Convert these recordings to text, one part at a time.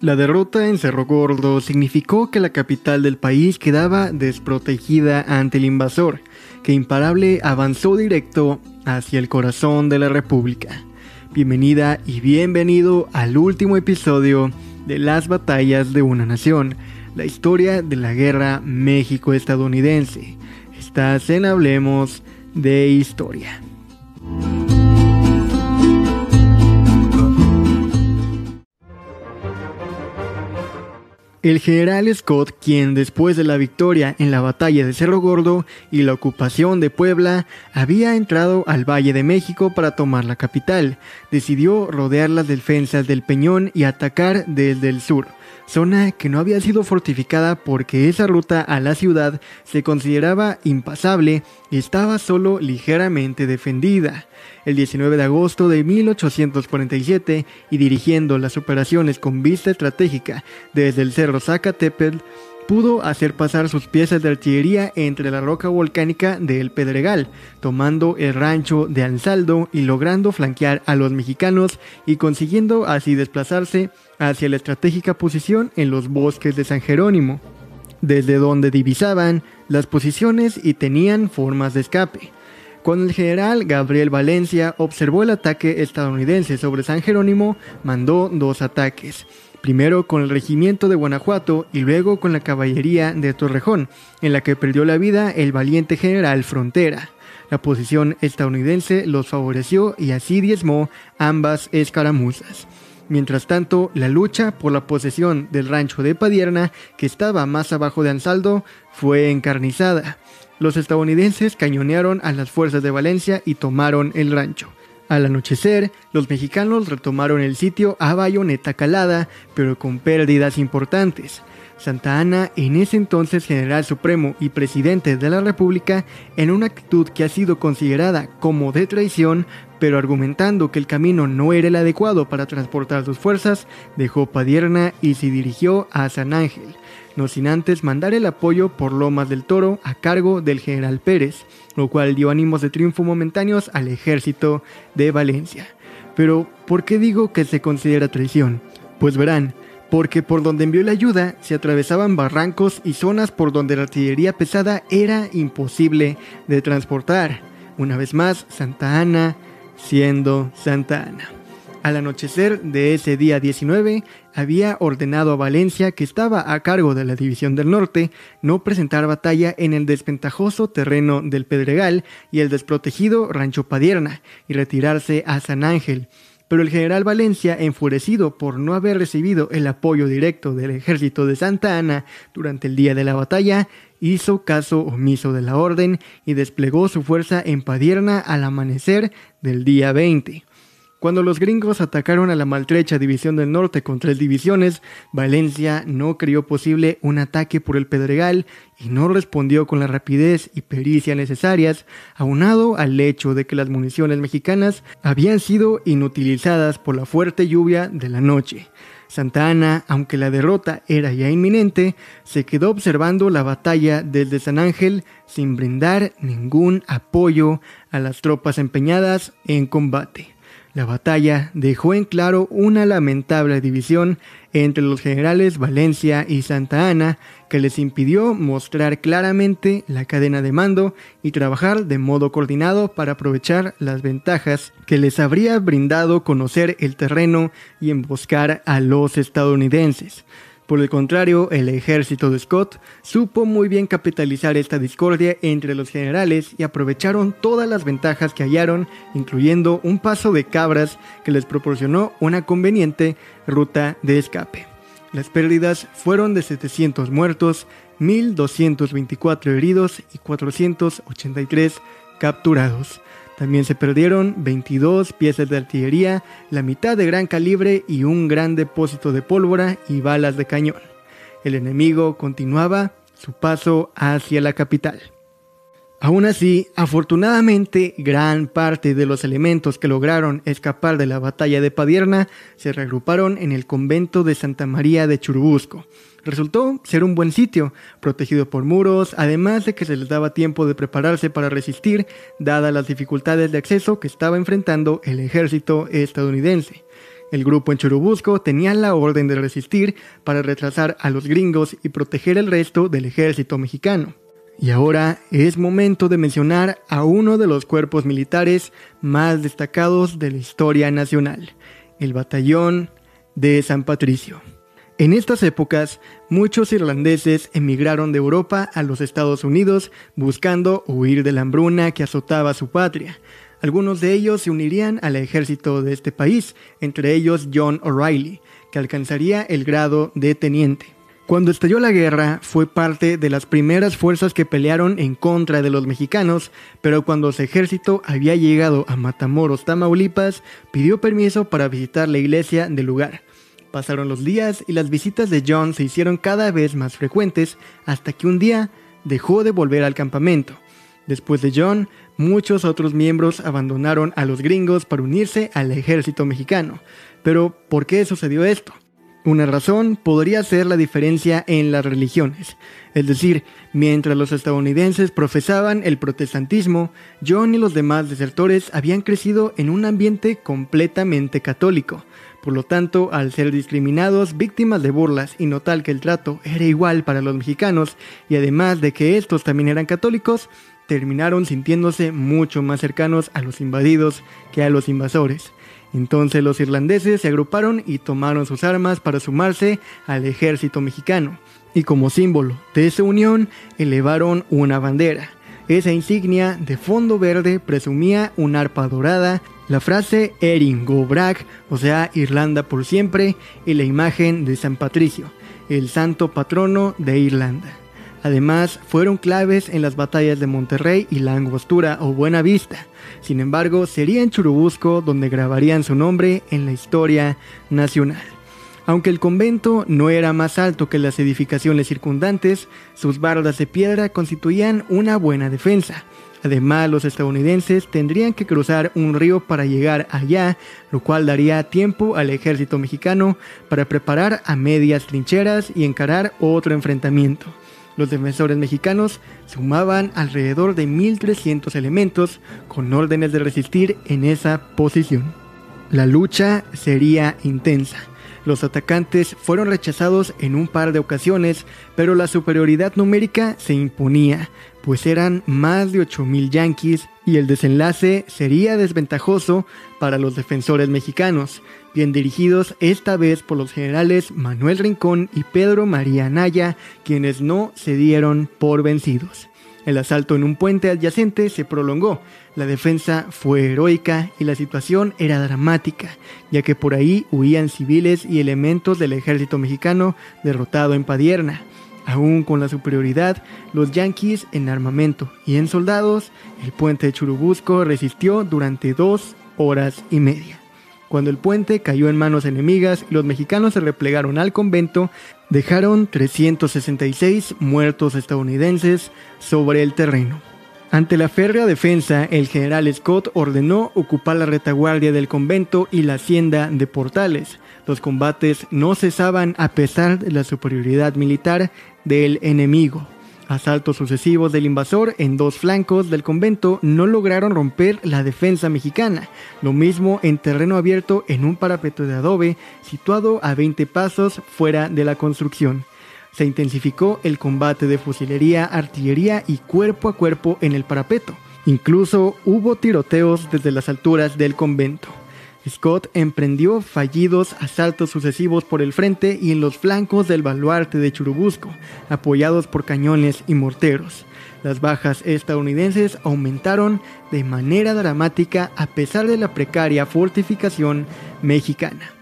La derrota en Cerro Gordo significó que la capital del país quedaba desprotegida ante el invasor, que imparable avanzó directo hacia el corazón de la República. Bienvenida y bienvenido al último episodio de Las batallas de una nación, la historia de la guerra México-estadounidense. Estás en Hablemos de Historia. El general Scott, quien después de la victoria en la batalla de Cerro Gordo y la ocupación de Puebla, había entrado al Valle de México para tomar la capital, decidió rodear las defensas del Peñón y atacar desde el sur, zona que no había sido fortificada porque esa ruta a la ciudad se consideraba impasable y estaba solo ligeramente defendida el 19 de agosto de 1847 y dirigiendo las operaciones con vista estratégica desde el cerro Zacatepetl, pudo hacer pasar sus piezas de artillería entre la roca volcánica del Pedregal, tomando el rancho de Ansaldo y logrando flanquear a los mexicanos y consiguiendo así desplazarse hacia la estratégica posición en los bosques de San Jerónimo, desde donde divisaban las posiciones y tenían formas de escape. Cuando el general Gabriel Valencia observó el ataque estadounidense sobre San Jerónimo, mandó dos ataques. Primero con el regimiento de Guanajuato y luego con la caballería de Torrejón, en la que perdió la vida el valiente general Frontera. La posición estadounidense los favoreció y así diezmó ambas escaramuzas. Mientras tanto, la lucha por la posesión del rancho de Padierna, que estaba más abajo de Ansaldo, fue encarnizada los estadounidenses cañonearon a las fuerzas de Valencia y tomaron el rancho. Al anochecer, los mexicanos retomaron el sitio a bayoneta calada, pero con pérdidas importantes. Santa Ana, en ese entonces general supremo y presidente de la República, en una actitud que ha sido considerada como de traición, pero argumentando que el camino no era el adecuado para transportar sus fuerzas, dejó Padierna y se dirigió a San Ángel no sin antes mandar el apoyo por Lomas del Toro a cargo del general Pérez, lo cual dio ánimos de triunfo momentáneos al ejército de Valencia. Pero, ¿por qué digo que se considera traición? Pues verán, porque por donde envió la ayuda se atravesaban barrancos y zonas por donde la artillería pesada era imposible de transportar. Una vez más, Santa Ana siendo Santa Ana. Al anochecer de ese día 19, había ordenado a Valencia, que estaba a cargo de la División del Norte, no presentar batalla en el desventajoso terreno del Pedregal y el desprotegido Rancho Padierna, y retirarse a San Ángel. Pero el general Valencia, enfurecido por no haber recibido el apoyo directo del ejército de Santa Ana durante el día de la batalla, hizo caso omiso de la orden y desplegó su fuerza en Padierna al amanecer del día 20. Cuando los gringos atacaron a la maltrecha División del Norte con tres divisiones, Valencia no creyó posible un ataque por el Pedregal y no respondió con la rapidez y pericia necesarias, aunado al hecho de que las municiones mexicanas habían sido inutilizadas por la fuerte lluvia de la noche. Santa Ana, aunque la derrota era ya inminente, se quedó observando la batalla desde San Ángel sin brindar ningún apoyo a las tropas empeñadas en combate. La batalla dejó en claro una lamentable división entre los generales Valencia y Santa Ana que les impidió mostrar claramente la cadena de mando y trabajar de modo coordinado para aprovechar las ventajas que les habría brindado conocer el terreno y emboscar a los estadounidenses. Por el contrario, el ejército de Scott supo muy bien capitalizar esta discordia entre los generales y aprovecharon todas las ventajas que hallaron, incluyendo un paso de cabras que les proporcionó una conveniente ruta de escape. Las pérdidas fueron de 700 muertos, 1.224 heridos y 483 capturados. También se perdieron 22 piezas de artillería, la mitad de gran calibre y un gran depósito de pólvora y balas de cañón. El enemigo continuaba su paso hacia la capital. Aún así, afortunadamente, gran parte de los elementos que lograron escapar de la batalla de Padierna se reagruparon en el convento de Santa María de Churubusco, Resultó ser un buen sitio, protegido por muros, además de que se les daba tiempo de prepararse para resistir, dadas las dificultades de acceso que estaba enfrentando el ejército estadounidense. El grupo en Churubusco tenía la orden de resistir para retrasar a los gringos y proteger el resto del ejército mexicano. Y ahora es momento de mencionar a uno de los cuerpos militares más destacados de la historia nacional, el Batallón de San Patricio. En estas épocas, muchos irlandeses emigraron de Europa a los Estados Unidos buscando huir de la hambruna que azotaba su patria. Algunos de ellos se unirían al ejército de este país, entre ellos John O'Reilly, que alcanzaría el grado de teniente. Cuando estalló la guerra, fue parte de las primeras fuerzas que pelearon en contra de los mexicanos, pero cuando su ejército había llegado a Matamoros, Tamaulipas, pidió permiso para visitar la iglesia del lugar. Pasaron los días y las visitas de John se hicieron cada vez más frecuentes hasta que un día dejó de volver al campamento. Después de John, muchos otros miembros abandonaron a los gringos para unirse al ejército mexicano. Pero, ¿por qué sucedió esto? Una razón podría ser la diferencia en las religiones. Es decir, mientras los estadounidenses profesaban el protestantismo, John y los demás desertores habían crecido en un ambiente completamente católico. Por lo tanto, al ser discriminados, víctimas de burlas y notar que el trato era igual para los mexicanos, y además de que estos también eran católicos, terminaron sintiéndose mucho más cercanos a los invadidos que a los invasores. Entonces los irlandeses se agruparon y tomaron sus armas para sumarse al ejército mexicano, y como símbolo de esa unión elevaron una bandera. Esa insignia de fondo verde presumía una arpa dorada la frase Erin Go o sea, Irlanda por siempre, y la imagen de San Patricio, el santo patrono de Irlanda. Además, fueron claves en las batallas de Monterrey y la Angostura o Buena Vista. Sin embargo, sería en Churubusco donde grabarían su nombre en la historia nacional. Aunque el convento no era más alto que las edificaciones circundantes, sus bardas de piedra constituían una buena defensa. Además, los estadounidenses tendrían que cruzar un río para llegar allá, lo cual daría tiempo al ejército mexicano para preparar a medias trincheras y encarar otro enfrentamiento. Los defensores mexicanos sumaban alrededor de 1.300 elementos con órdenes de resistir en esa posición. La lucha sería intensa. Los atacantes fueron rechazados en un par de ocasiones, pero la superioridad numérica se imponía, pues eran más de 8.000 yanquis y el desenlace sería desventajoso para los defensores mexicanos, bien dirigidos esta vez por los generales Manuel Rincón y Pedro María Anaya, quienes no se dieron por vencidos. El asalto en un puente adyacente se prolongó, la defensa fue heroica y la situación era dramática, ya que por ahí huían civiles y elementos del ejército mexicano derrotado en Padierna. Aún con la superioridad, los yanquis en armamento y en soldados, el puente de Churubusco resistió durante dos horas y media. Cuando el puente cayó en manos enemigas y los mexicanos se replegaron al convento, dejaron 366 muertos estadounidenses sobre el terreno. Ante la férrea defensa, el general Scott ordenó ocupar la retaguardia del convento y la hacienda de Portales. Los combates no cesaban a pesar de la superioridad militar del enemigo. Asaltos sucesivos del invasor en dos flancos del convento no lograron romper la defensa mexicana. Lo mismo en terreno abierto en un parapeto de adobe situado a 20 pasos fuera de la construcción. Se intensificó el combate de fusilería, artillería y cuerpo a cuerpo en el parapeto. Incluso hubo tiroteos desde las alturas del convento. Scott emprendió fallidos asaltos sucesivos por el frente y en los flancos del baluarte de Churubusco, apoyados por cañones y morteros. Las bajas estadounidenses aumentaron de manera dramática a pesar de la precaria fortificación mexicana.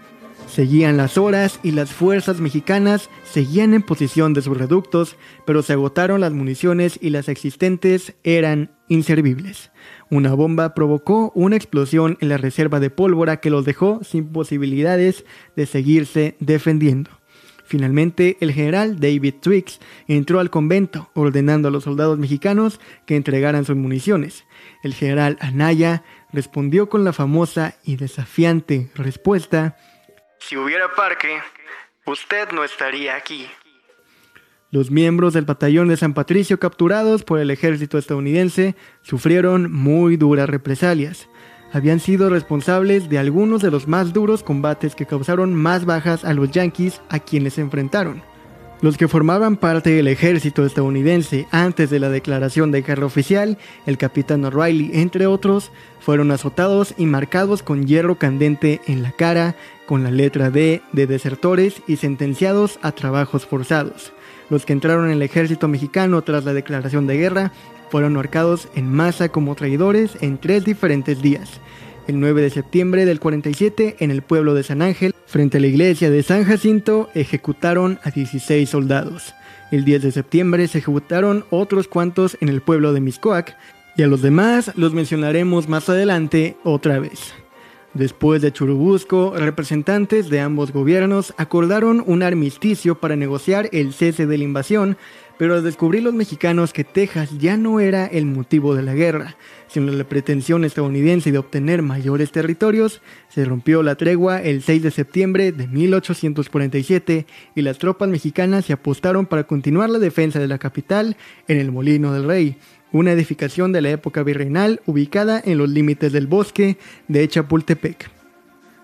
Seguían las horas y las fuerzas mexicanas seguían en posición de sus reductos, pero se agotaron las municiones y las existentes eran inservibles. Una bomba provocó una explosión en la reserva de pólvora que los dejó sin posibilidades de seguirse defendiendo. Finalmente, el general David Twix entró al convento, ordenando a los soldados mexicanos que entregaran sus municiones. El general Anaya respondió con la famosa y desafiante respuesta, Si hubiera parque, usted no estaría aquí. Los miembros del batallón de San Patricio capturados por el ejército estadounidense sufrieron muy duras represalias. habían sido responsables de algunos de los más duros combates que causaron más bajas a los yanquis a quienes se enfrentaron. Los que formaban parte del ejército estadounidense antes de la declaración de guerra oficial, el capitán O'Reilly, entre otros, fueron azotados y marcados con hierro candente en la cara, con la letra D de desertores y sentenciados a trabajos forzados. Los que entraron en el ejército mexicano tras la declaración de guerra fueron ahorcados en masa como traidores en tres diferentes días el 9 de septiembre del 47, en el pueblo de San Ángel, frente a la iglesia de San Jacinto, ejecutaron a 16 soldados. El 10 de septiembre se ejecutaron otros cuantos en el pueblo de Miscoac, y a los demás los mencionaremos más adelante otra vez. Después de Churubusco, representantes de ambos gobiernos acordaron un armisticio para negociar el cese de la invasión, pero al descubrir los mexicanos que Texas ya no era el motivo de la guerra, sino la pretensión estadounidense de obtener mayores territorios, se rompió la tregua el 6 de septiembre de 1847 y las tropas mexicanas se apostaron para continuar la defensa de la capital en el Molino del Rey, una edificación de la época virreinal ubicada en los límites del bosque de Chapultepec.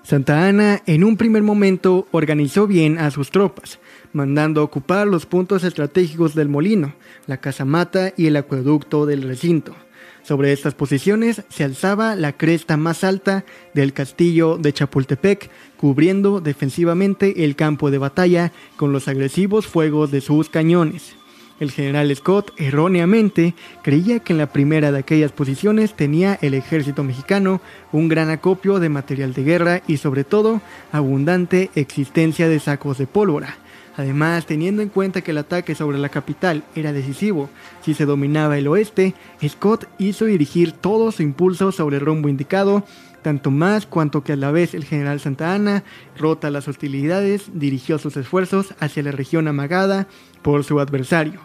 Santa Ana en un primer momento organizó bien a sus tropas, mandando ocupar los puntos estratégicos del molino, la casamata y el acueducto del recinto. Sobre estas posiciones se alzaba la cresta más alta del castillo de Chapultepec, cubriendo defensivamente el campo de batalla con los agresivos fuegos de sus cañones. El general Scott erróneamente creía que en la primera de aquellas posiciones tenía el ejército mexicano un gran acopio de material de guerra y sobre todo abundante existencia de sacos de pólvora. Además, teniendo en cuenta que el ataque sobre la capital era decisivo si se dominaba el oeste, Scott hizo dirigir todo su impulso sobre el rumbo indicado, tanto más cuanto que a la vez el general Santa Ana, rota las hostilidades, dirigió sus esfuerzos hacia la región amagada por su adversario.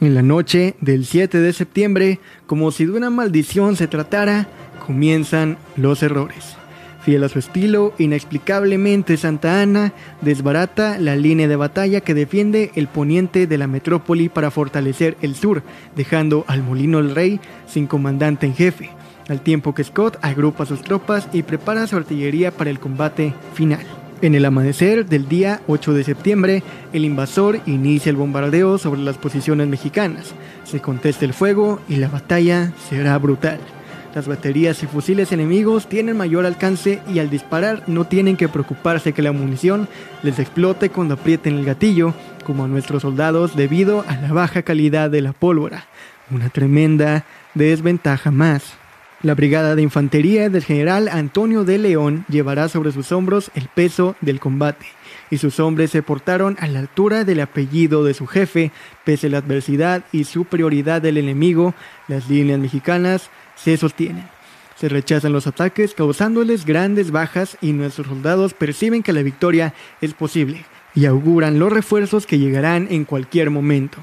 En la noche del 7 de septiembre, como si de una maldición se tratara, comienzan los errores. Fiel a su estilo, inexplicablemente Santa Ana desbarata la línea de batalla que defiende el poniente de la metrópoli para fortalecer el sur, dejando al Molino el Rey sin comandante en jefe, al tiempo que Scott agrupa sus tropas y prepara su artillería para el combate final. En el amanecer del día 8 de septiembre, el invasor inicia el bombardeo sobre las posiciones mexicanas. Se contesta el fuego y la batalla será brutal. Las baterías y fusiles enemigos tienen mayor alcance y al disparar no tienen que preocuparse que la munición les explote cuando aprieten el gatillo, como a nuestros soldados debido a la baja calidad de la pólvora. Una tremenda desventaja más. La brigada de infantería del general Antonio de León llevará sobre sus hombros el peso del combate, y sus hombres se portaron a la altura del apellido de su jefe, pese a la adversidad y superioridad del enemigo, las líneas mexicanas se sostienen. Se rechazan los ataques causándoles grandes bajas y nuestros soldados perciben que la victoria es posible y auguran los refuerzos que llegarán en cualquier momento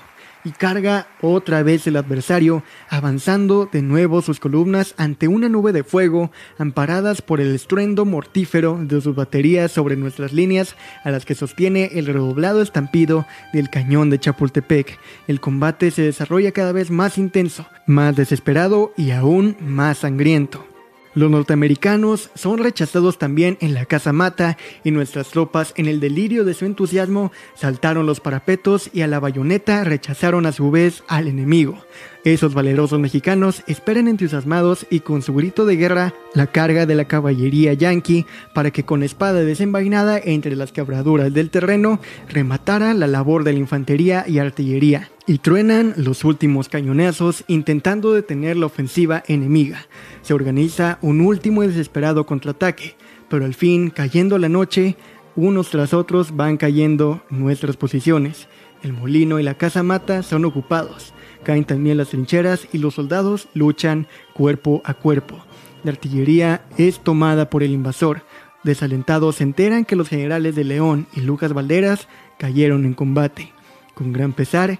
y carga otra vez el adversario, avanzando de nuevo sus columnas ante una nube de fuego, amparadas por el estruendo mortífero de sus baterías sobre nuestras líneas, a las que sostiene el redoblado estampido del cañón de Chapultepec. El combate se desarrolla cada vez más intenso, más desesperado y aún más sangriento. Los norteamericanos son rechazados también en la Casa Mata y nuestras tropas en el delirio de su entusiasmo saltaron los parapetos y a la bayoneta rechazaron a su vez al enemigo. Esos valerosos mexicanos esperan entusiasmados y con su grito de guerra la carga de la caballería yanqui para que con espada desenvainada entre las quebraduras del terreno rematara la labor de la infantería y artillería y truenan los últimos cañonazos intentando detener la ofensiva enemiga. Se organiza un último y desesperado contraataque, pero al fin, cayendo la noche, unos tras otros van cayendo nuestras posiciones. El molino y la casa mata son ocupados. Caen también las trincheras y los soldados luchan cuerpo a cuerpo. La artillería es tomada por el invasor. Desalentados se enteran que los generales de León y Lucas Valderas cayeron en combate. Con gran pesar,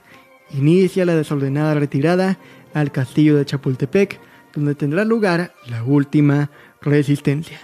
inicia la desordenada retirada al castillo de Chapultepec, donde tendrá lugar la última resistencia.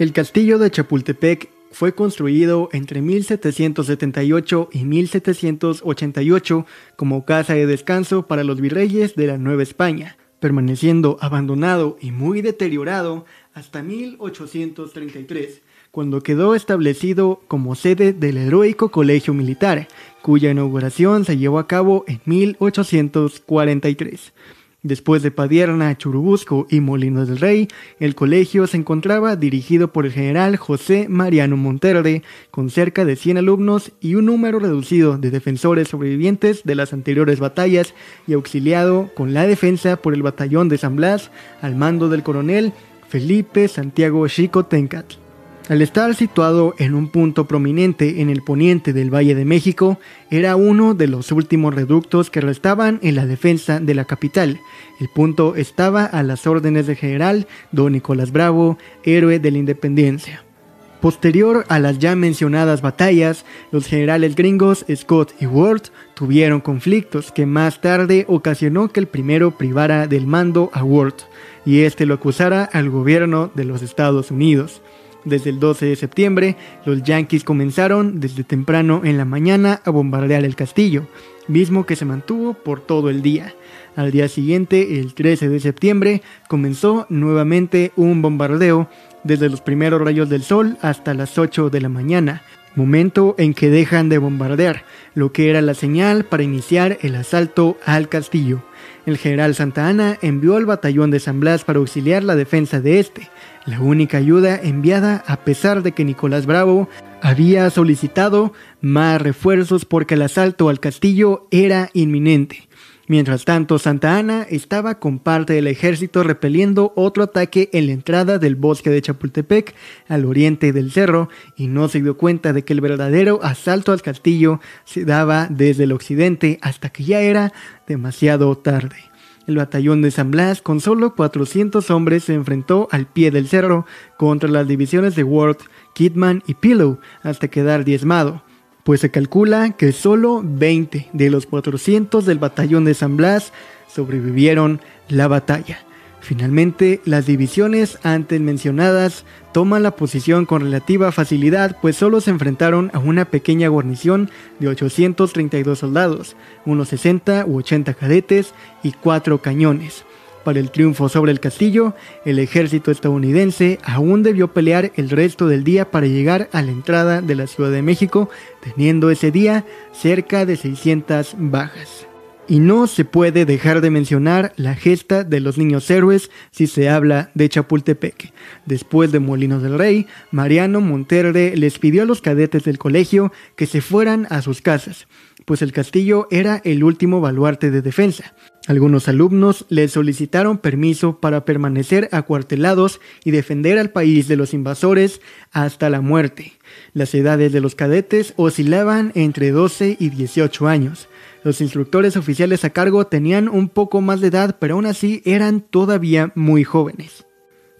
El castillo de Chapultepec fue construido entre 1778 y 1788 como casa de descanso para los virreyes de la Nueva España, permaneciendo abandonado y muy deteriorado hasta 1833, cuando quedó establecido como sede del heroico colegio militar, cuya inauguración se llevó a cabo en 1843. Después de Padierna, Churubusco y Molinos del Rey, el colegio se encontraba dirigido por el general José Mariano Monterde, con cerca de 100 alumnos y un número reducido de defensores sobrevivientes de las anteriores batallas y auxiliado con la defensa por el batallón de San Blas al mando del coronel Felipe Santiago Chico Tencat. Al estar situado en un punto prominente en el poniente del Valle de México, era uno de los últimos reductos que restaban en la defensa de la capital. El punto estaba a las órdenes del general don Nicolás Bravo, héroe de la independencia. Posterior a las ya mencionadas batallas, los generales gringos Scott y Ward tuvieron conflictos que más tarde ocasionó que el primero privara del mando a Ward y este lo acusara al gobierno de los Estados Unidos. Desde el 12 de septiembre, los yanquis comenzaron desde temprano en la mañana a bombardear el castillo, mismo que se mantuvo por todo el día. Al día siguiente, el 13 de septiembre, comenzó nuevamente un bombardeo desde los primeros rayos del sol hasta las 8 de la mañana, momento en que dejan de bombardear, lo que era la señal para iniciar el asalto al castillo. El general Santa Ana envió al batallón de San Blas para auxiliar la defensa de este, la única ayuda enviada a pesar de que Nicolás Bravo había solicitado más refuerzos porque el asalto al castillo era inminente. Mientras tanto, Santa Ana estaba con parte del ejército repeliendo otro ataque en la entrada del bosque de Chapultepec, al oriente del cerro, y no se dio cuenta de que el verdadero asalto al castillo se daba desde el occidente hasta que ya era demasiado tarde. El batallón de San Blas, con solo 400 hombres, se enfrentó al pie del cerro contra las divisiones de Ward, Kidman y Pillow hasta quedar diezmado, pues se calcula que solo 20 de los 400 del batallón de San Blas sobrevivieron la batalla. Finalmente, las divisiones antes mencionadas toman la posición con relativa facilidad, pues solo se enfrentaron a una pequeña guarnición de 832 soldados, unos 60 u 80 cadetes y 4 cañones. Para el triunfo sobre el castillo, el ejército estadounidense aún debió pelear el resto del día para llegar a la entrada de la Ciudad de México, teniendo ese día cerca de 600 bajas. Y no se puede dejar de mencionar la gesta de los niños héroes si se habla de Chapultepec. Después de Molinos del Rey, Mariano Monterde les pidió a los cadetes del colegio que se fueran a sus casas, pues el castillo era el último baluarte de defensa. Algunos alumnos les solicitaron permiso para permanecer acuartelados y defender al país de los invasores hasta la muerte. Las edades de los cadetes oscilaban entre 12 y 18 años. Los instructores oficiales a cargo tenían un poco más de edad, pero aún así eran todavía muy jóvenes.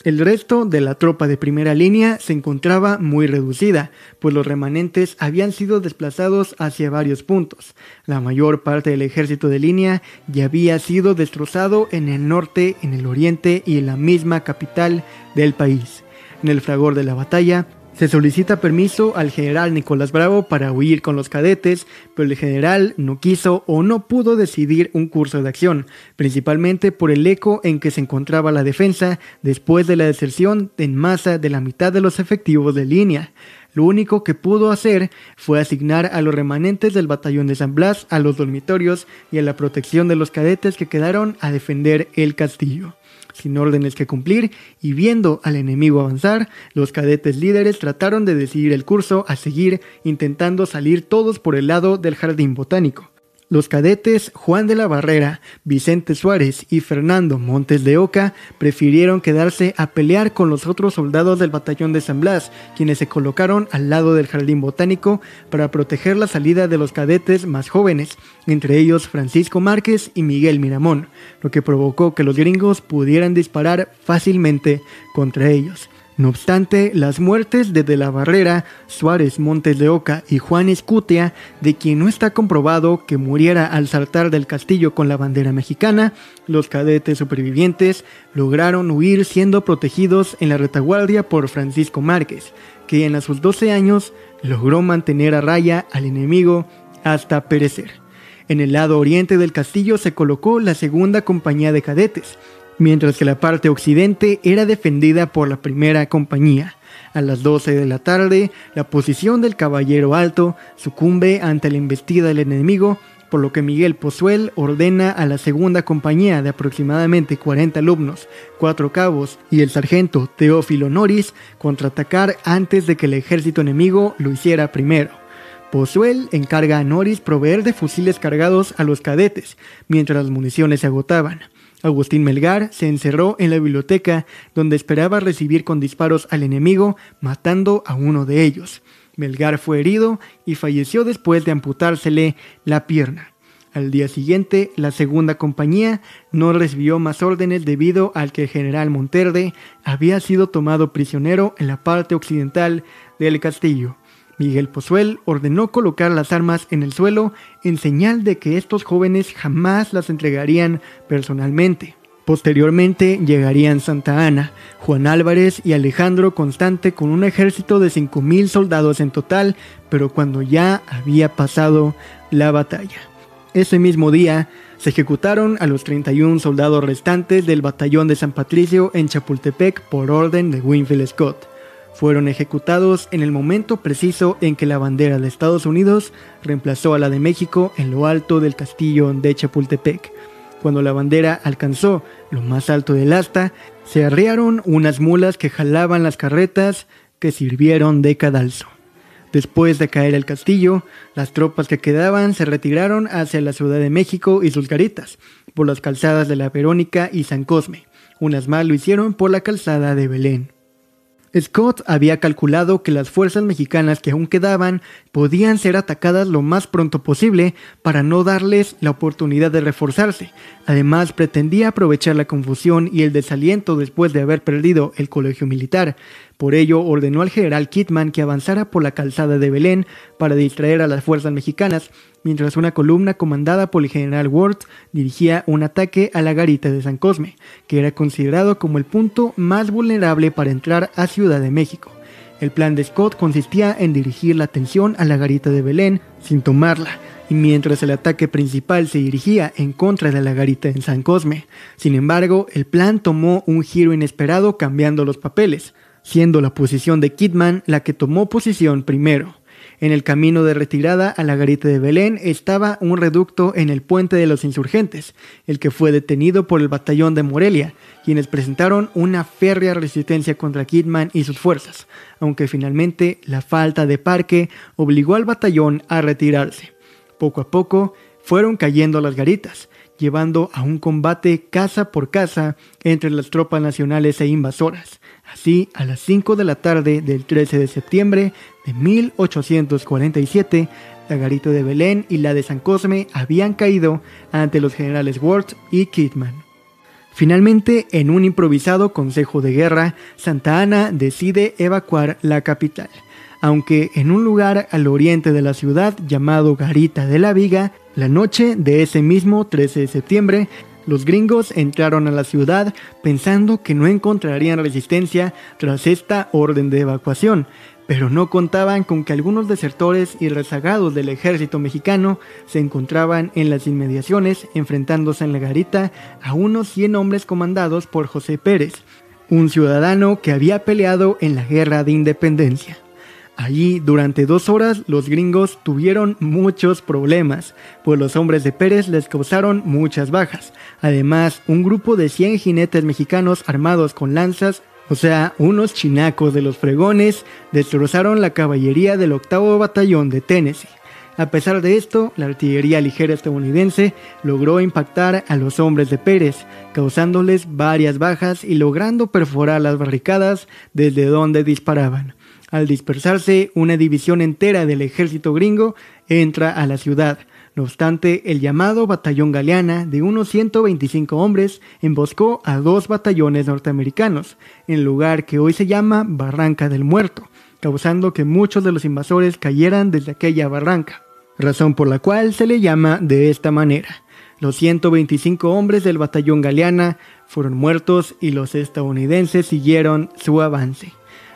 El resto de la tropa de primera línea se encontraba muy reducida, pues los remanentes habían sido desplazados hacia varios puntos. La mayor parte del ejército de línea ya había sido destrozado en el norte, en el oriente y en la misma capital del país. En el fragor de la batalla, se solicita permiso al general Nicolás Bravo para huir con los cadetes, pero el general no quiso o no pudo decidir un curso de acción, principalmente por el eco en que se encontraba la defensa después de la deserción en masa de la mitad de los efectivos de línea. Lo único que pudo hacer fue asignar a los remanentes del batallón de San Blas a los dormitorios y a la protección de los cadetes que quedaron a defender el castillo sin órdenes que cumplir y viendo al enemigo avanzar, los cadetes líderes trataron de decidir el curso a seguir intentando salir todos por el lado del jardín botánico. Los cadetes Juan de la Barrera, Vicente Suárez y Fernando Montes de Oca prefirieron quedarse a pelear con los otros soldados del batallón de San Blas, quienes se colocaron al lado del jardín botánico para proteger la salida de los cadetes más jóvenes, entre ellos Francisco Márquez y Miguel Miramón, lo que provocó que los gringos pudieran disparar fácilmente contra ellos. No obstante, las muertes de De la Barrera, Suárez Montes de Oca y Juan Escutia, de quien no está comprobado que muriera al saltar del castillo con la bandera mexicana, los cadetes supervivientes lograron huir siendo protegidos en la retaguardia por Francisco Márquez, que a sus 12 años logró mantener a raya al enemigo hasta perecer. En el lado oriente del castillo se colocó la segunda compañía de cadetes, mientras que la parte occidente era defendida por la primera compañía. A las 12 de la tarde, la posición del caballero alto sucumbe ante la embestida del enemigo, por lo que Miguel Pozuel ordena a la segunda compañía de aproximadamente 40 alumnos, cuatro cabos y el sargento Teófilo Noris contraatacar antes de que el ejército enemigo lo hiciera primero. Pozuel encarga a Noris proveer de fusiles cargados a los cadetes, mientras las municiones se agotaban. Agustín Melgar se encerró en la biblioteca donde esperaba recibir con disparos al enemigo, matando a uno de ellos. Melgar fue herido y falleció después de amputársele la pierna. Al día siguiente, la segunda compañía no recibió más órdenes debido al que el general Monterde había sido tomado prisionero en la parte occidental del castillo. Miguel Pozuel ordenó colocar las armas en el suelo en señal de que estos jóvenes jamás las entregarían personalmente. Posteriormente llegarían Santa Ana, Juan Álvarez y Alejandro Constante con un ejército de 5.000 soldados en total, pero cuando ya había pasado la batalla. Ese mismo día se ejecutaron a los 31 soldados restantes del batallón de San Patricio en Chapultepec por orden de Winfield Scott fueron ejecutados en el momento preciso en que la bandera de Estados Unidos reemplazó a la de México en lo alto del castillo de Chapultepec. Cuando la bandera alcanzó lo más alto del asta, se arriaron unas mulas que jalaban las carretas que sirvieron de cadalso. Después de caer el castillo, las tropas que quedaban se retiraron hacia la Ciudad de México y sus garitas, por las calzadas de la Verónica y San Cosme. Unas más lo hicieron por la calzada de Belén. Scott había calculado que las fuerzas mexicanas que aún quedaban podían ser atacadas lo más pronto posible para no darles la oportunidad de reforzarse. Además, pretendía aprovechar la confusión y el desaliento después de haber perdido el colegio militar. Por ello, ordenó al general Kidman que avanzara por la calzada de Belén para distraer a las fuerzas mexicanas, mientras una columna comandada por el general Ward dirigía un ataque a la garita de San Cosme, que era considerado como el punto más vulnerable para entrar a Ciudad de México. El plan de Scott consistía en dirigir la atención a la garita de Belén sin tomarla, y mientras el ataque principal se dirigía en contra de la garita en San Cosme. Sin embargo, el plan tomó un giro inesperado cambiando los papeles siendo la posición de Kidman la que tomó posición primero. En el camino de retirada a la garita de Belén estaba un reducto en el puente de los insurgentes, el que fue detenido por el batallón de Morelia, quienes presentaron una férrea resistencia contra Kidman y sus fuerzas, aunque finalmente la falta de parque obligó al batallón a retirarse. Poco a poco fueron cayendo las garitas, llevando a un combate casa por casa entre las tropas nacionales e invasoras. Así, a las 5 de la tarde del 13 de septiembre de 1847, la garita de Belén y la de San Cosme habían caído ante los generales Ward y Kidman. Finalmente, en un improvisado consejo de guerra, Santa Ana decide evacuar la capital, aunque en un lugar al oriente de la ciudad llamado Garita de la Viga, la noche de ese mismo 13 de septiembre, los gringos entraron a la ciudad pensando que no encontrarían resistencia tras esta orden de evacuación, pero no contaban con que algunos desertores y rezagados del ejército mexicano se encontraban en las inmediaciones enfrentándose en la garita a unos 100 hombres comandados por José Pérez, un ciudadano que había peleado en la guerra de independencia. Allí, durante dos horas, los gringos tuvieron muchos problemas, pues los hombres de Pérez les causaron muchas bajas. Además, un grupo de 100 jinetes mexicanos armados con lanzas, o sea, unos chinacos de los fregones, destrozaron la caballería del octavo batallón de Tennessee. A pesar de esto, la artillería ligera estadounidense logró impactar a los hombres de Pérez, causándoles varias bajas y logrando perforar las barricadas desde donde disparaban. Al dispersarse, una división entera del ejército gringo entra a la ciudad, No obstante, el llamado Batallón Galeana, de unos 125 hombres, emboscó a dos batallones norteamericanos, en lugar que hoy se llama Barranca del Muerto, causando que muchos de los invasores cayeran desde aquella barranca, razón por la cual se le llama de esta manera. Los 125 hombres del batallón Galeana fueron muertos y los estadounidenses siguieron su avance.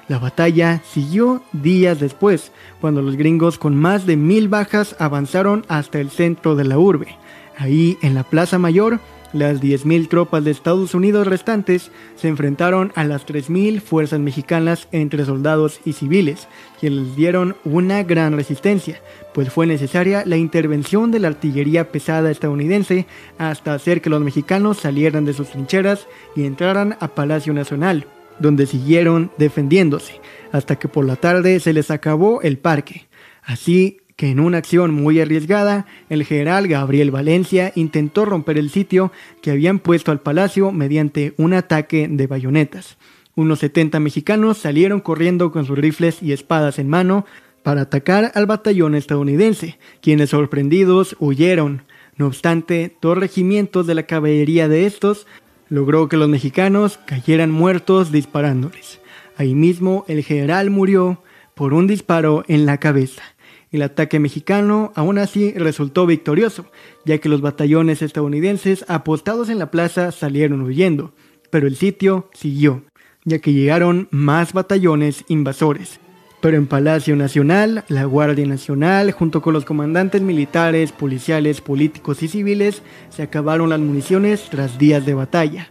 La batalla siguió días después, cuando los gringos con más de mil bajas avanzaron hasta el centro de la urbe. Ahí, en la Plaza Mayor, las 10.000 tropas de Estados Unidos restantes se enfrentaron a las 3.000 fuerzas mexicanas entre soldados y civiles, quienes dieron una gran resistencia, pues fue necesaria la intervención de la artillería pesada estadounidense hasta hacer que los mexicanos salieran de sus trincheras y entraran a Palacio Nacional donde siguieron defendiéndose, hasta que por la tarde se les acabó el parque. Así que en una acción muy arriesgada, el general Gabriel Valencia intentó romper el sitio que habían puesto al palacio mediante un ataque de bayonetas. Unos 70 mexicanos salieron corriendo con sus rifles y espadas en mano para atacar al batallón estadounidense, quienes sorprendidos huyeron. No obstante, dos regimientos de la caballería de estos logró que los mexicanos cayeran muertos disparándoles. Ahí mismo el general murió por un disparo en la cabeza. El ataque mexicano aún así resultó victorioso, ya que los batallones estadounidenses apostados en la plaza salieron huyendo, pero el sitio siguió, ya que llegaron más batallones invasores. Pero en Palacio Nacional, la Guardia Nacional, junto con los comandantes militares, policiales, políticos y civiles, se acabaron las municiones tras días de batalla.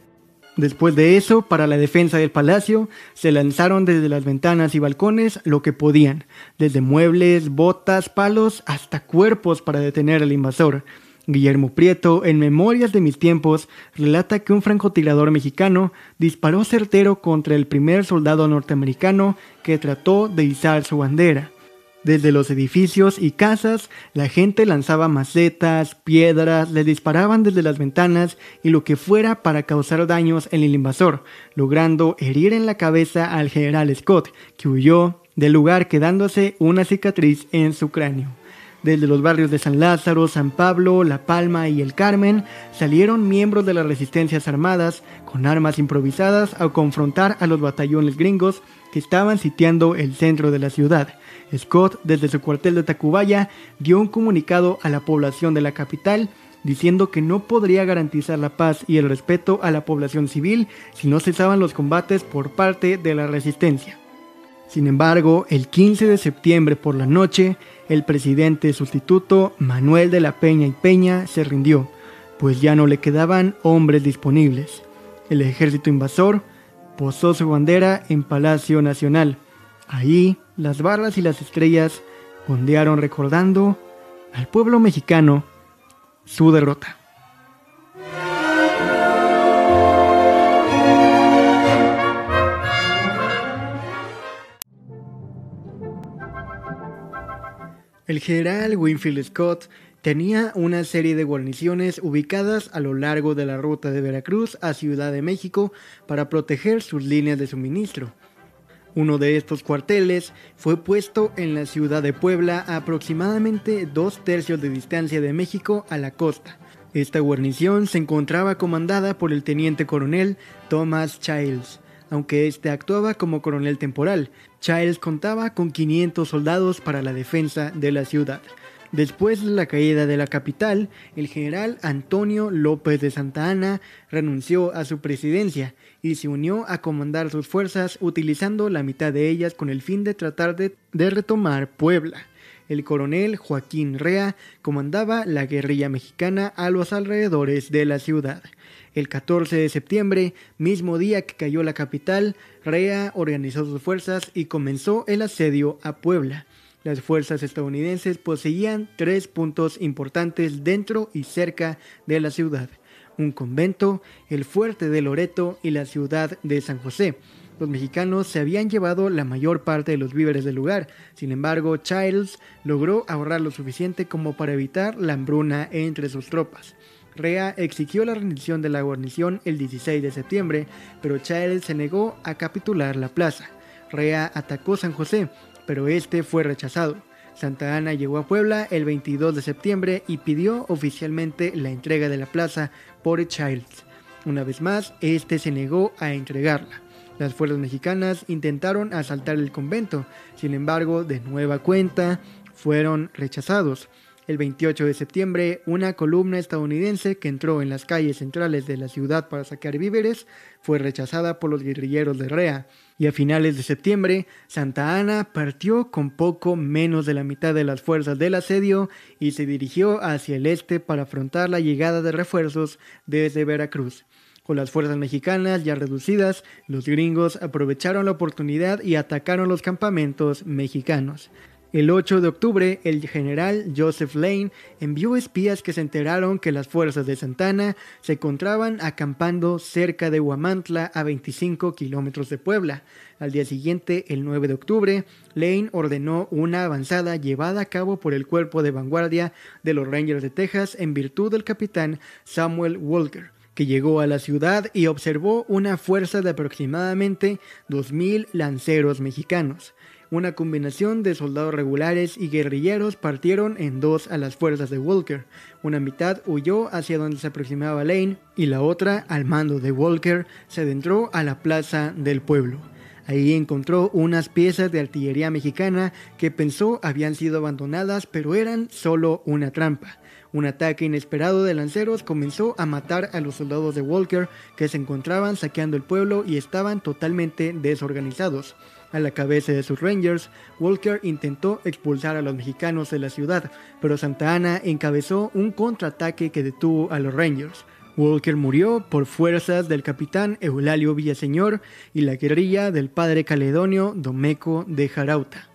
Después de eso, para la defensa del palacio, se lanzaron desde las ventanas y balcones lo que podían, desde muebles, botas, palos, hasta cuerpos para detener al invasor, Guillermo Prieto, en Memorias de mis tiempos, relata que un francotirador mexicano disparó certero contra el primer soldado norteamericano que trató de izar su bandera. Desde los edificios y casas, la gente lanzaba macetas, piedras, le disparaban desde las ventanas y lo que fuera para causar daños en el invasor, logrando herir en la cabeza al general Scott, que huyó del lugar quedándose una cicatriz en su cráneo. Desde los barrios de San Lázaro, San Pablo, La Palma y El Carmen salieron miembros de las resistencias armadas con armas improvisadas a confrontar a los batallones gringos que estaban sitiando el centro de la ciudad. Scott, desde su cuartel de Tacubaya, dio un comunicado a la población de la capital diciendo que no podría garantizar la paz y el respeto a la población civil si no cesaban los combates por parte de la resistencia. Sin embargo, el 15 de septiembre por la noche, el presidente sustituto Manuel de la Peña y Peña se rindió, pues ya no le quedaban hombres disponibles. El ejército invasor posó su bandera en Palacio Nacional. Ahí, las barras y las estrellas ondearon recordando al pueblo mexicano su derrota. El general Winfield Scott tenía una serie de guarniciones ubicadas a lo largo de la ruta de Veracruz a Ciudad de México para proteger sus líneas de suministro. Uno de estos cuarteles fue puesto en la ciudad de Puebla a aproximadamente dos tercios de distancia de México a la costa. Esta guarnición se encontraba comandada por el teniente coronel Thomas Childs, aunque este actuaba como coronel temporal. Childs contaba con 500 soldados para la defensa de la ciudad. Después de la caída de la capital, el general Antonio López de Santa Anna renunció a su presidencia y se unió a comandar sus fuerzas utilizando la mitad de ellas con el fin de tratar de, de retomar Puebla el coronel Joaquín Rea comandaba la guerrilla mexicana a los alrededores de la ciudad. El 14 de septiembre, mismo día que cayó la capital, Rea organizó sus fuerzas y comenzó el asedio a Puebla. Las fuerzas estadounidenses poseían tres puntos importantes dentro y cerca de la ciudad. Un convento, el fuerte de Loreto y la ciudad de San José. Los mexicanos se habían llevado la mayor parte de los víveres del lugar, sin embargo Childs logró ahorrar lo suficiente como para evitar la hambruna entre sus tropas. Rea exigió la rendición de la guarnición el 16 de septiembre, pero Childs se negó a capitular la plaza. Rea atacó San José, pero este fue rechazado. Santa Ana llegó a Puebla el 22 de septiembre y pidió oficialmente la entrega de la plaza por Childs. Una vez más, este se negó a entregarla. Las fuerzas mexicanas intentaron asaltar el convento, sin embargo, de nueva cuenta, fueron rechazados. El 28 de septiembre, una columna estadounidense que entró en las calles centrales de la ciudad para saquear víveres fue rechazada por los guerrilleros de Rea, y a finales de septiembre, Santa Ana partió con poco menos de la mitad de las fuerzas del asedio y se dirigió hacia el este para afrontar la llegada de refuerzos desde Veracruz. Con las fuerzas mexicanas ya reducidas, los gringos aprovecharon la oportunidad y atacaron los campamentos mexicanos. El 8 de octubre, el general Joseph Lane envió espías que se enteraron que las fuerzas de Santana se encontraban acampando cerca de Huamantla a 25 kilómetros de Puebla. Al día siguiente, el 9 de octubre, Lane ordenó una avanzada llevada a cabo por el cuerpo de vanguardia de los Rangers de Texas en virtud del capitán Samuel Walker que llegó a la ciudad y observó una fuerza de aproximadamente 2.000 lanceros mexicanos. Una combinación de soldados regulares y guerrilleros partieron en dos a las fuerzas de Walker. Una mitad huyó hacia donde se aproximaba Lane y la otra, al mando de Walker, se adentró a la plaza del pueblo. Ahí encontró unas piezas de artillería mexicana que pensó habían sido abandonadas pero eran solo una trampa. Un ataque inesperado de lanceros comenzó a matar a los soldados de Walker que se encontraban saqueando el pueblo y estaban totalmente desorganizados. A la cabeza de sus Rangers, Walker intentó expulsar a los mexicanos de la ciudad, pero Santa Ana encabezó un contraataque que detuvo a los Rangers. Walker murió por fuerzas del capitán Eulalio Villaseñor y la guerrilla del padre caledonio Domeco de Jarauta.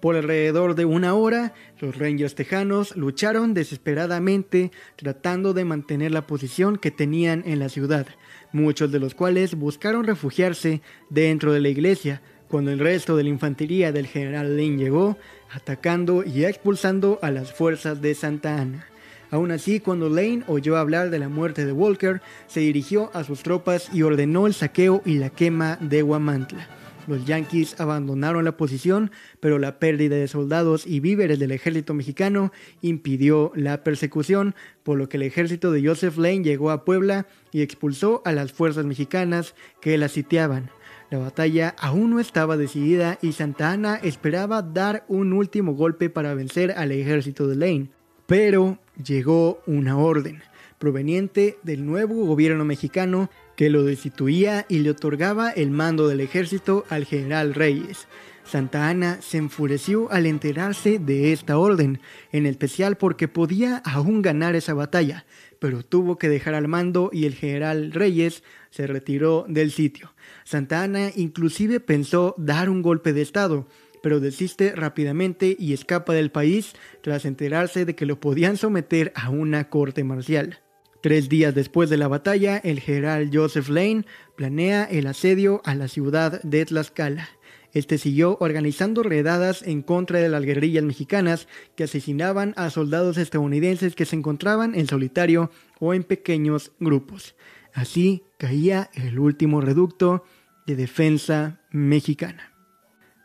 Por alrededor de una hora, los Rangers tejanos lucharon desesperadamente tratando de mantener la posición que tenían en la ciudad, muchos de los cuales buscaron refugiarse dentro de la iglesia, cuando el resto de la infantería del general Lane llegó, atacando y expulsando a las fuerzas de Santa Ana. Aún así, cuando Lane oyó hablar de la muerte de Walker, se dirigió a sus tropas y ordenó el saqueo y la quema de Huamantla. Los yanquis abandonaron la posición, pero la pérdida de soldados y víveres del ejército mexicano impidió la persecución, por lo que el ejército de Joseph Lane llegó a Puebla y expulsó a las fuerzas mexicanas que la sitiaban. La batalla aún no estaba decidida y Santa Ana esperaba dar un último golpe para vencer al ejército de Lane. Pero llegó una orden proveniente del nuevo gobierno mexicano que lo destituía y le otorgaba el mando del ejército al general Reyes. Santa Ana se enfureció al enterarse de esta orden, en especial porque podía aún ganar esa batalla, pero tuvo que dejar al mando y el general Reyes se retiró del sitio. Santa Ana inclusive pensó dar un golpe de estado, pero desiste rápidamente y escapa del país tras enterarse de que lo podían someter a una corte marcial. Tres días después de la batalla, el general Joseph Lane planea el asedio a la ciudad de Tlaxcala. Este siguió organizando redadas en contra de las guerrillas mexicanas que asesinaban a soldados estadounidenses que se encontraban en solitario o en pequeños grupos. Así caía el último reducto de defensa mexicana.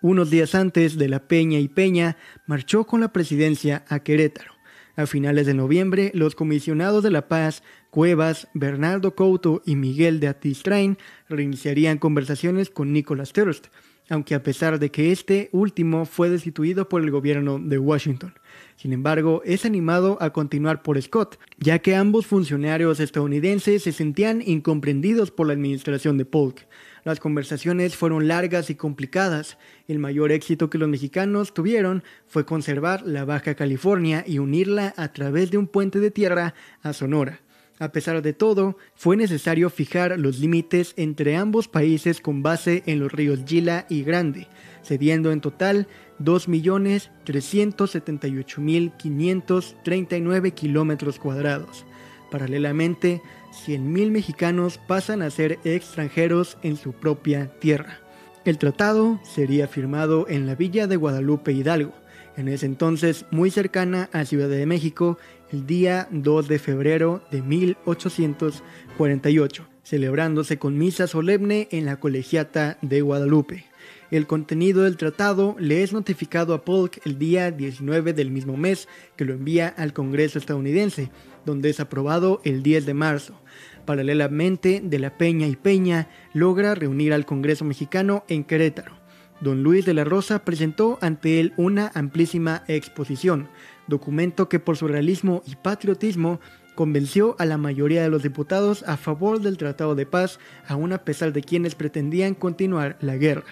Unos días antes de la Peña y Peña marchó con la presidencia a Querétaro. A finales de noviembre, los comisionados de la paz, Cuevas, Bernardo Couto y Miguel de Atistrain reiniciarían conversaciones con Nicholas Thirst, aunque a pesar de que este último fue destituido por el gobierno de Washington. Sin embargo, es animado a continuar por Scott, ya que ambos funcionarios estadounidenses se sentían incomprendidos por la administración de Polk. Las conversaciones fueron largas y complicadas. El mayor éxito que los mexicanos tuvieron fue conservar la Baja California y unirla a través de un puente de tierra a Sonora. A pesar de todo, fue necesario fijar los límites entre ambos países con base en los ríos Gila y Grande, cediendo en total 2.378.539 kilómetros cuadrados. Paralelamente, 100.000 mexicanos pasan a ser extranjeros en su propia tierra. El tratado sería firmado en la villa de Guadalupe Hidalgo, en ese entonces muy cercana a Ciudad de México, el día 2 de febrero de 1848, celebrándose con misa solemne en la colegiata de Guadalupe. El contenido del tratado le es notificado a Polk el día 19 del mismo mes que lo envía al Congreso estadounidense, donde es aprobado el 10 de marzo. Paralelamente, De la Peña y Peña logra reunir al Congreso mexicano en Querétaro. Don Luis de la Rosa presentó ante él una amplísima exposición, documento que por su realismo y patriotismo convenció a la mayoría de los diputados a favor del Tratado de Paz, aun a pesar de quienes pretendían continuar la guerra.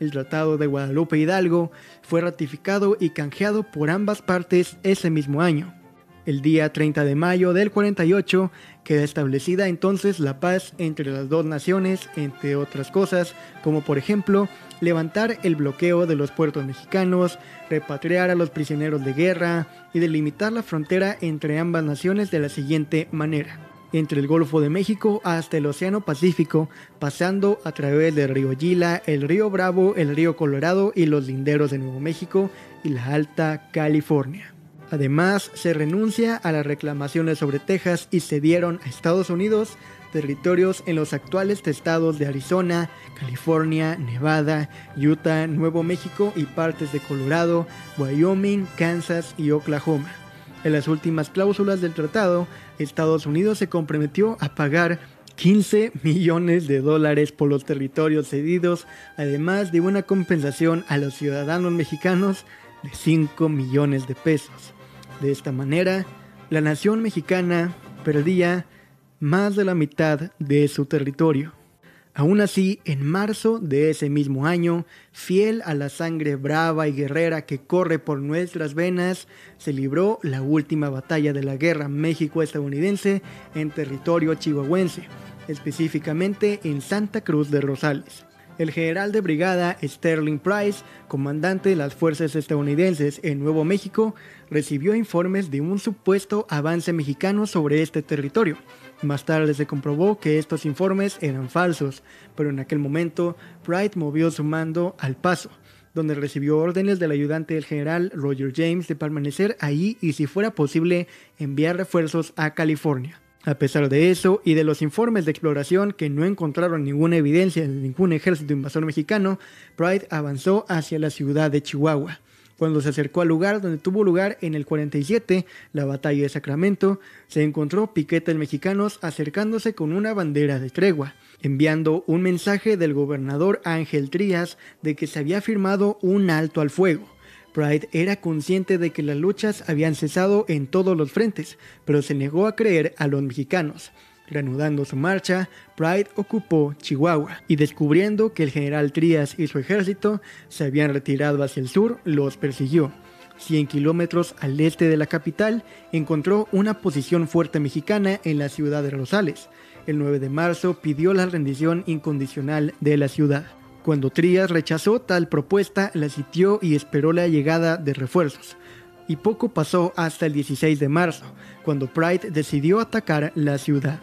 El Tratado de Guadalupe Hidalgo fue ratificado y canjeado por ambas partes ese mismo año. El día 30 de mayo del 48 queda establecida entonces la paz entre las dos naciones, entre otras cosas, como por ejemplo levantar el bloqueo de los puertos mexicanos, repatriar a los prisioneros de guerra y delimitar la frontera entre ambas naciones de la siguiente manera. Entre el Golfo de México hasta el Océano Pacífico, pasando a través del río Gila, el río Bravo, el río Colorado y los linderos de Nuevo México y la Alta California. Además, se renuncia a las reclamaciones sobre Texas y se dieron a Estados Unidos territorios en los actuales estados de Arizona, California, Nevada, Utah, Nuevo México y partes de Colorado, Wyoming, Kansas y Oklahoma. En las últimas cláusulas del tratado, Estados Unidos se comprometió a pagar 15 millones de dólares por los territorios cedidos, además de una compensación a los ciudadanos mexicanos de 5 millones de pesos. De esta manera, la nación mexicana perdía más de la mitad de su territorio. Aún así, en marzo de ese mismo año, fiel a la sangre brava y guerrera que corre por nuestras venas, se libró la última batalla de la guerra México-estadounidense en territorio chihuahuense, específicamente en Santa Cruz de Rosales. El general de brigada Sterling Price, comandante de las fuerzas estadounidenses en Nuevo México, recibió informes de un supuesto avance mexicano sobre este territorio. Más tarde se comprobó que estos informes eran falsos, pero en aquel momento Price movió su mando al paso donde recibió órdenes del ayudante del general Roger James de permanecer ahí y si fuera posible enviar refuerzos a California. A pesar de eso y de los informes de exploración que no encontraron ninguna evidencia de ningún ejército invasor mexicano, Pride avanzó hacia la ciudad de Chihuahua. Cuando se acercó al lugar donde tuvo lugar en el 47 la batalla de Sacramento, se encontró piquetes mexicanos acercándose con una bandera de tregua, enviando un mensaje del gobernador Ángel Trías de que se había firmado un alto al fuego. Pride era consciente de que las luchas habían cesado en todos los frentes, pero se negó a creer a los mexicanos. Reanudando su marcha, Pride ocupó Chihuahua y descubriendo que el general Trías y su ejército se habían retirado hacia el sur, los persiguió. 100 kilómetros al este de la capital, encontró una posición fuerte mexicana en la ciudad de Rosales. El 9 de marzo pidió la rendición incondicional de la ciudad. Cuando Trías rechazó tal propuesta, la sitió y esperó la llegada de refuerzos. Y poco pasó hasta el 16 de marzo, cuando Pride decidió atacar la ciudad.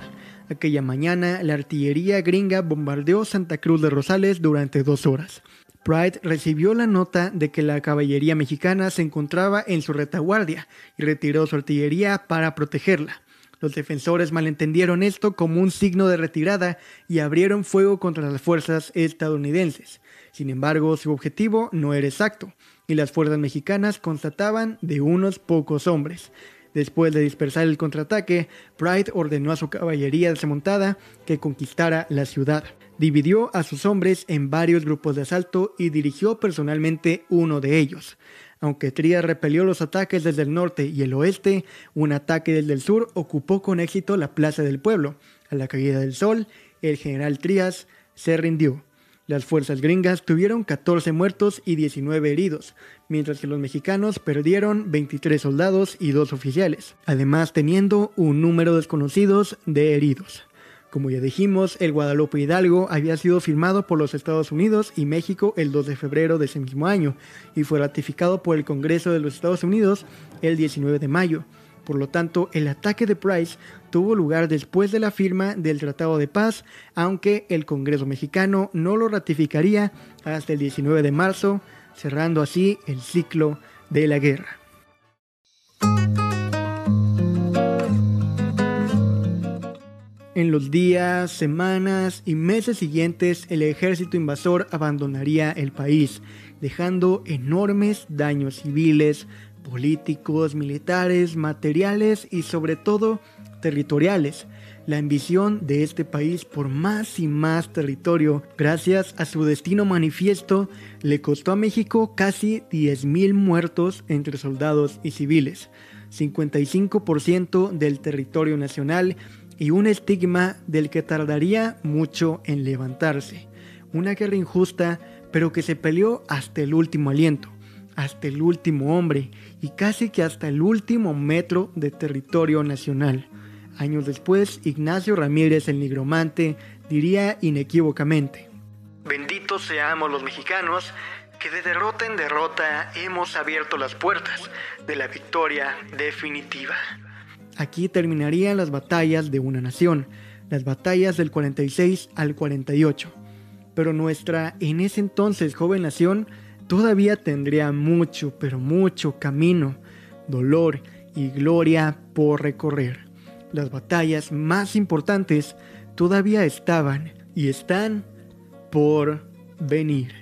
Aquella mañana, la artillería gringa bombardeó Santa Cruz de Rosales durante dos horas. Pride recibió la nota de que la caballería mexicana se encontraba en su retaguardia y retiró su artillería para protegerla. Los defensores malentendieron esto como un signo de retirada y abrieron fuego contra las fuerzas estadounidenses. Sin embargo, su objetivo no era exacto, y las fuerzas mexicanas constataban de unos pocos hombres. Después de dispersar el contraataque, Pride ordenó a su caballería desmontada que conquistara la ciudad. Dividió a sus hombres en varios grupos de asalto y dirigió personalmente uno de ellos. Aunque Trías repelió los ataques desde el norte y el oeste, un ataque desde el sur ocupó con éxito la plaza del pueblo. A la caída del sol, el general Trías se rindió. Las fuerzas gringas tuvieron 14 muertos y 19 heridos, mientras que los mexicanos perdieron 23 soldados y 2 oficiales, además teniendo un número desconocido de heridos. Como ya dijimos, el Guadalupe Hidalgo había sido firmado por los Estados Unidos y México el 2 de febrero de ese mismo año y fue ratificado por el Congreso de los Estados Unidos el 19 de mayo. Por lo tanto, el ataque de Price tuvo lugar después de la firma del Tratado de Paz, aunque el Congreso mexicano no lo ratificaría hasta el 19 de marzo, cerrando así el ciclo de la guerra. En los días, semanas y meses siguientes, el ejército invasor abandonaría el país, dejando enormes daños civiles, políticos, militares, materiales y sobre todo territoriales. La ambición de este país por más y más territorio, gracias a su destino manifiesto, le costó a México casi 10.000 muertos entre soldados y civiles, 55% del territorio nacional y un estigma del que tardaría mucho en levantarse. Una guerra injusta, pero que se peleó hasta el último aliento, hasta el último hombre y casi que hasta el último metro de territorio nacional. Años después, Ignacio Ramírez el nigromante diría inequívocamente, Benditos seamos los mexicanos que de derrota en derrota hemos abierto las puertas de la victoria definitiva. Aquí terminarían las batallas de una nación, las batallas del 46 al 48. Pero nuestra en ese entonces joven nación todavía tendría mucho, pero mucho camino, dolor y gloria por recorrer. Las batallas más importantes todavía estaban y están por venir.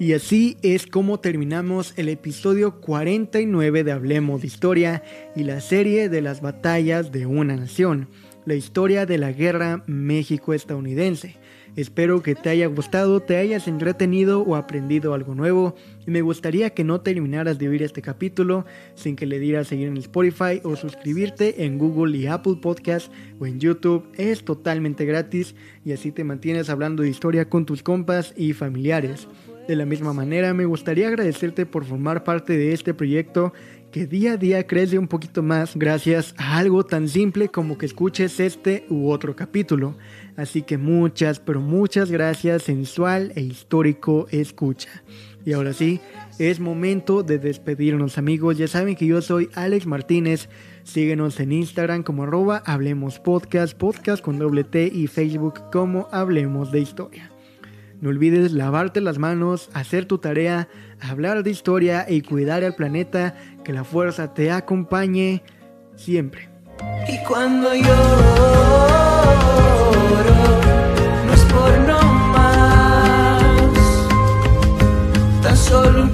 Y así es como terminamos el episodio 49 de Hablemos de Historia y la serie de las batallas de una nación, la historia de la guerra México-estadounidense. Espero que te haya gustado, te hayas entretenido o aprendido algo nuevo. Y me gustaría que no terminaras de oír este capítulo sin que le dieras seguir en Spotify o suscribirte en Google y Apple Podcast o en YouTube. Es totalmente gratis y así te mantienes hablando de historia con tus compas y familiares. De la misma manera, me gustaría agradecerte por formar parte de este proyecto que día a día crece un poquito más gracias a algo tan simple como que escuches este u otro capítulo. Así que muchas, pero muchas gracias sensual e histórico escucha. Y ahora sí, es momento de despedirnos amigos. Ya saben que yo soy Alex Martínez. Síguenos en Instagram como arroba Hablemos Podcast, podcast con doble T y Facebook como Hablemos de Historia. No olvides lavarte las manos, hacer tu tarea, hablar de historia y cuidar al planeta. Que la fuerza te acompañe siempre. Y cuando lloro, no es por tan solo un